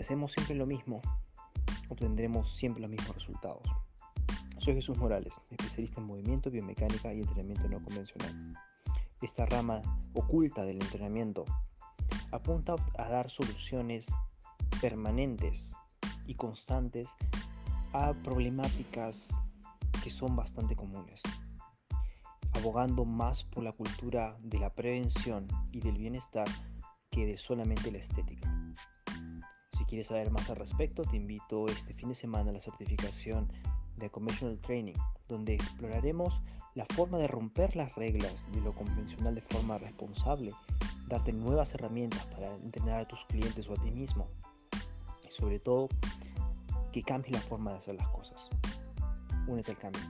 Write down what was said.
hacemos siempre lo mismo, obtendremos siempre los mismos resultados. Soy Jesús Morales, especialista en movimiento, biomecánica y entrenamiento no convencional. Esta rama oculta del entrenamiento apunta a dar soluciones permanentes y constantes a problemáticas que son bastante comunes, abogando más por la cultura de la prevención y del bienestar que de solamente la estética. Quieres saber más al respecto, te invito este fin de semana a la certificación de Conventional Training, donde exploraremos la forma de romper las reglas de lo convencional de forma responsable, darte nuevas herramientas para entrenar a tus clientes o a ti mismo, y sobre todo que cambies la forma de hacer las cosas. Únete al cambio.